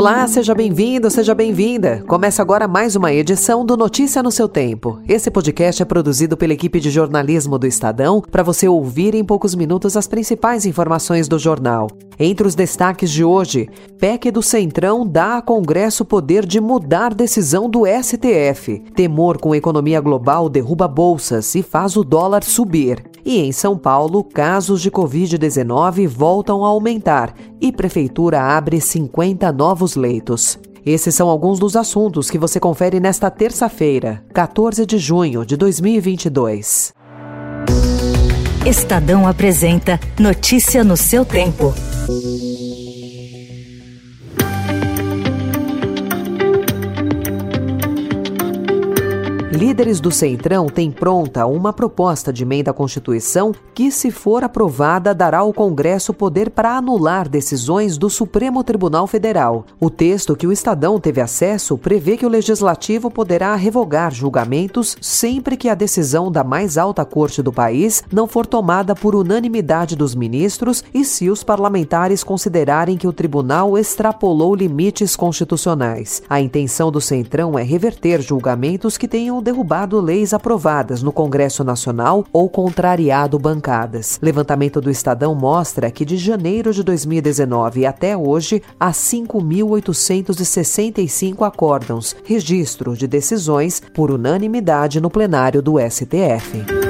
Olá, seja bem-vindo, seja bem-vinda. Começa agora mais uma edição do Notícia no seu Tempo. Esse podcast é produzido pela equipe de jornalismo do Estadão para você ouvir em poucos minutos as principais informações do jornal. Entre os destaques de hoje, PEC do Centrão dá a Congresso poder de mudar decisão do STF. Temor com economia global derruba bolsas e faz o dólar subir. E em São Paulo, casos de Covid-19 voltam a aumentar e Prefeitura abre 50 novos leitos. Esses são alguns dos assuntos que você confere nesta terça-feira, 14 de junho de 2022. Estadão apresenta Notícia no seu tempo. Líderes do Centrão têm pronta uma proposta de emenda à Constituição que, se for aprovada, dará ao Congresso poder para anular decisões do Supremo Tribunal Federal. O texto que o Estadão teve acesso prevê que o Legislativo poderá revogar julgamentos sempre que a decisão da mais alta corte do país não for tomada por unanimidade dos ministros e se os parlamentares considerarem que o tribunal extrapolou limites constitucionais. A intenção do Centrão é reverter julgamentos que tenham derrubado leis aprovadas no Congresso Nacional ou contrariado bancadas. Levantamento do Estadão mostra que de janeiro de 2019 até hoje há 5.865 acórdãos, registro de decisões por unanimidade no plenário do STF.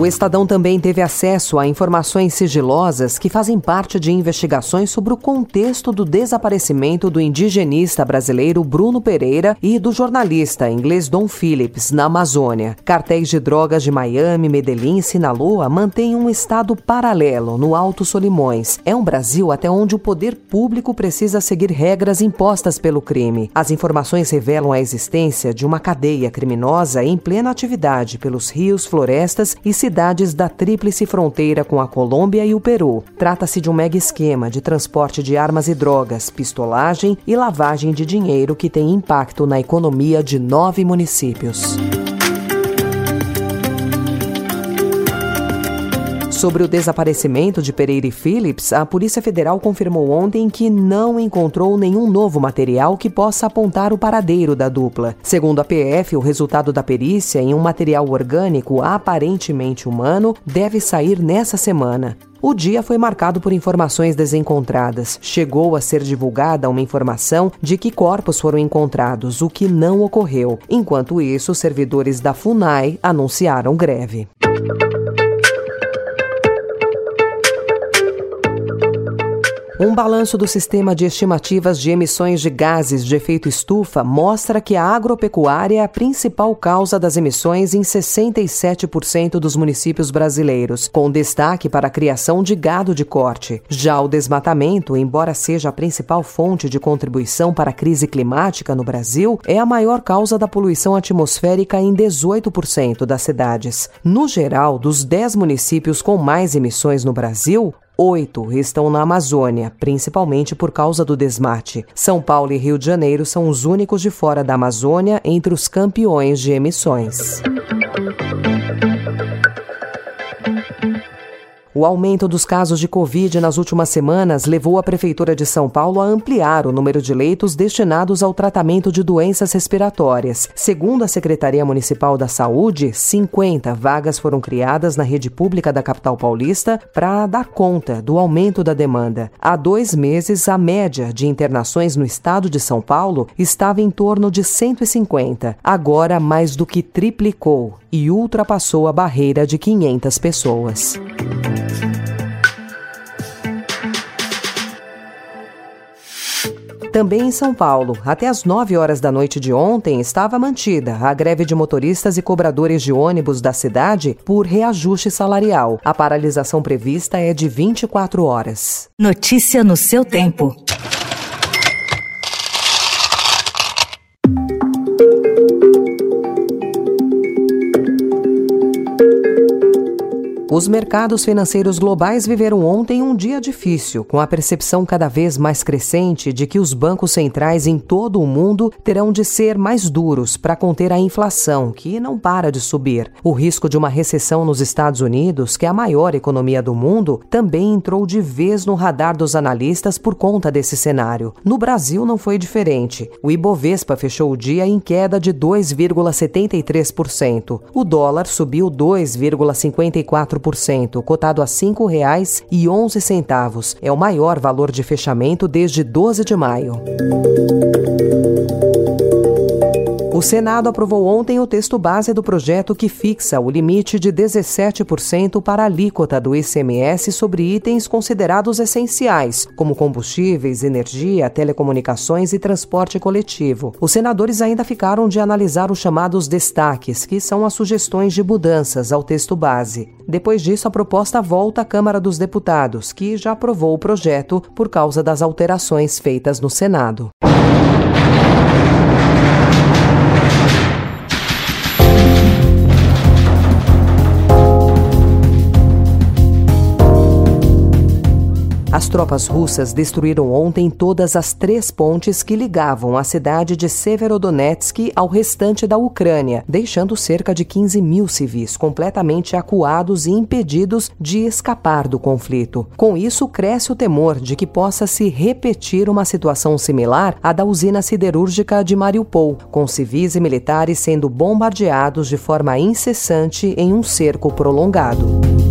O Estadão também teve acesso a informações sigilosas que fazem parte de investigações sobre o contexto do desaparecimento do indigenista brasileiro Bruno Pereira e do jornalista inglês Don Phillips na Amazônia. Cartéis de drogas de Miami, Medellín e Sinaloa mantêm um estado paralelo no Alto Solimões. É um Brasil até onde o poder público precisa seguir regras impostas pelo crime. As informações revelam a existência de uma cadeia criminosa em plena atividade pelos rios, florestas e cidades cidades da tríplice fronteira com a Colômbia e o Peru. Trata-se de um mega esquema de transporte de armas e drogas, pistolagem e lavagem de dinheiro que tem impacto na economia de nove municípios. Sobre o desaparecimento de Pereira e Phillips, a Polícia Federal confirmou ontem que não encontrou nenhum novo material que possa apontar o paradeiro da dupla. Segundo a PF, o resultado da perícia em um material orgânico aparentemente humano deve sair nessa semana. O dia foi marcado por informações desencontradas. Chegou a ser divulgada uma informação de que corpos foram encontrados, o que não ocorreu. Enquanto isso, servidores da FUNAI anunciaram greve. Um balanço do sistema de estimativas de emissões de gases de efeito estufa mostra que a agropecuária é a principal causa das emissões em 67% dos municípios brasileiros, com destaque para a criação de gado de corte. Já o desmatamento, embora seja a principal fonte de contribuição para a crise climática no Brasil, é a maior causa da poluição atmosférica em 18% das cidades. No geral, dos 10 municípios com mais emissões no Brasil, oito estão na Amazônia, principalmente por causa do desmate. São Paulo e Rio de Janeiro são os únicos de fora da Amazônia entre os campeões de emissões. O aumento dos casos de Covid nas últimas semanas levou a Prefeitura de São Paulo a ampliar o número de leitos destinados ao tratamento de doenças respiratórias. Segundo a Secretaria Municipal da Saúde, 50 vagas foram criadas na rede pública da capital paulista para dar conta do aumento da demanda. Há dois meses, a média de internações no estado de São Paulo estava em torno de 150. Agora, mais do que triplicou e ultrapassou a barreira de 500 pessoas. Também em São Paulo, até às 9 horas da noite de ontem, estava mantida a greve de motoristas e cobradores de ônibus da cidade por reajuste salarial. A paralisação prevista é de 24 horas. Notícia no seu tempo. Os Os mercados financeiros globais viveram ontem um dia difícil, com a percepção cada vez mais crescente de que os bancos centrais em todo o mundo terão de ser mais duros para conter a inflação, que não para de subir. O risco de uma recessão nos Estados Unidos, que é a maior economia do mundo, também entrou de vez no radar dos analistas por conta desse cenário. No Brasil não foi diferente. O Ibovespa fechou o dia em queda de 2,73%. O dólar subiu 2,54% cotado a R$ 5,11. É o maior valor de fechamento desde 12 de maio. O Senado aprovou ontem o texto base do projeto que fixa o limite de 17% para a alíquota do ICMS sobre itens considerados essenciais, como combustíveis, energia, telecomunicações e transporte coletivo. Os senadores ainda ficaram de analisar os chamados destaques, que são as sugestões de mudanças ao texto base. Depois disso, a proposta volta à Câmara dos Deputados, que já aprovou o projeto por causa das alterações feitas no Senado. Tropas russas destruíram ontem todas as três pontes que ligavam a cidade de Severodonetsk ao restante da Ucrânia, deixando cerca de 15 mil civis completamente acuados e impedidos de escapar do conflito. Com isso, cresce o temor de que possa se repetir uma situação similar à da usina siderúrgica de Mariupol, com civis e militares sendo bombardeados de forma incessante em um cerco prolongado.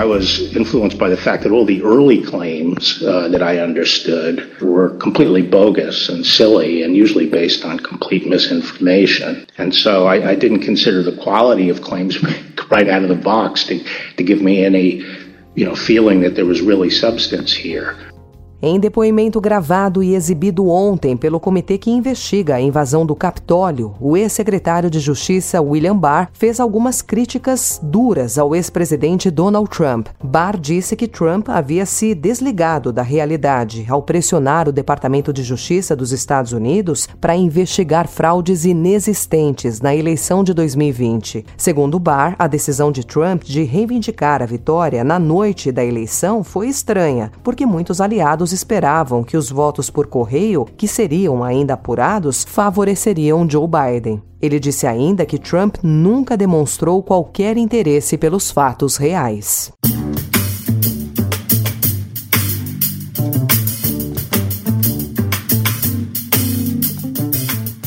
I was influenced by the fact that all the early claims uh, that I understood were completely bogus and silly and usually based on complete misinformation. And so I, I didn't consider the quality of claims right out of the box to, to give me any you know, feeling that there was really substance here. Em depoimento gravado e exibido ontem pelo comitê que investiga a invasão do Capitólio, o ex-secretário de Justiça William Barr fez algumas críticas duras ao ex-presidente Donald Trump. Barr disse que Trump havia se desligado da realidade ao pressionar o Departamento de Justiça dos Estados Unidos para investigar fraudes inexistentes na eleição de 2020. Segundo Barr, a decisão de Trump de reivindicar a vitória na noite da eleição foi estranha, porque muitos aliados esperavam que os votos por correio, que seriam ainda apurados, favoreceriam Joe Biden. Ele disse ainda que Trump nunca demonstrou qualquer interesse pelos fatos reais.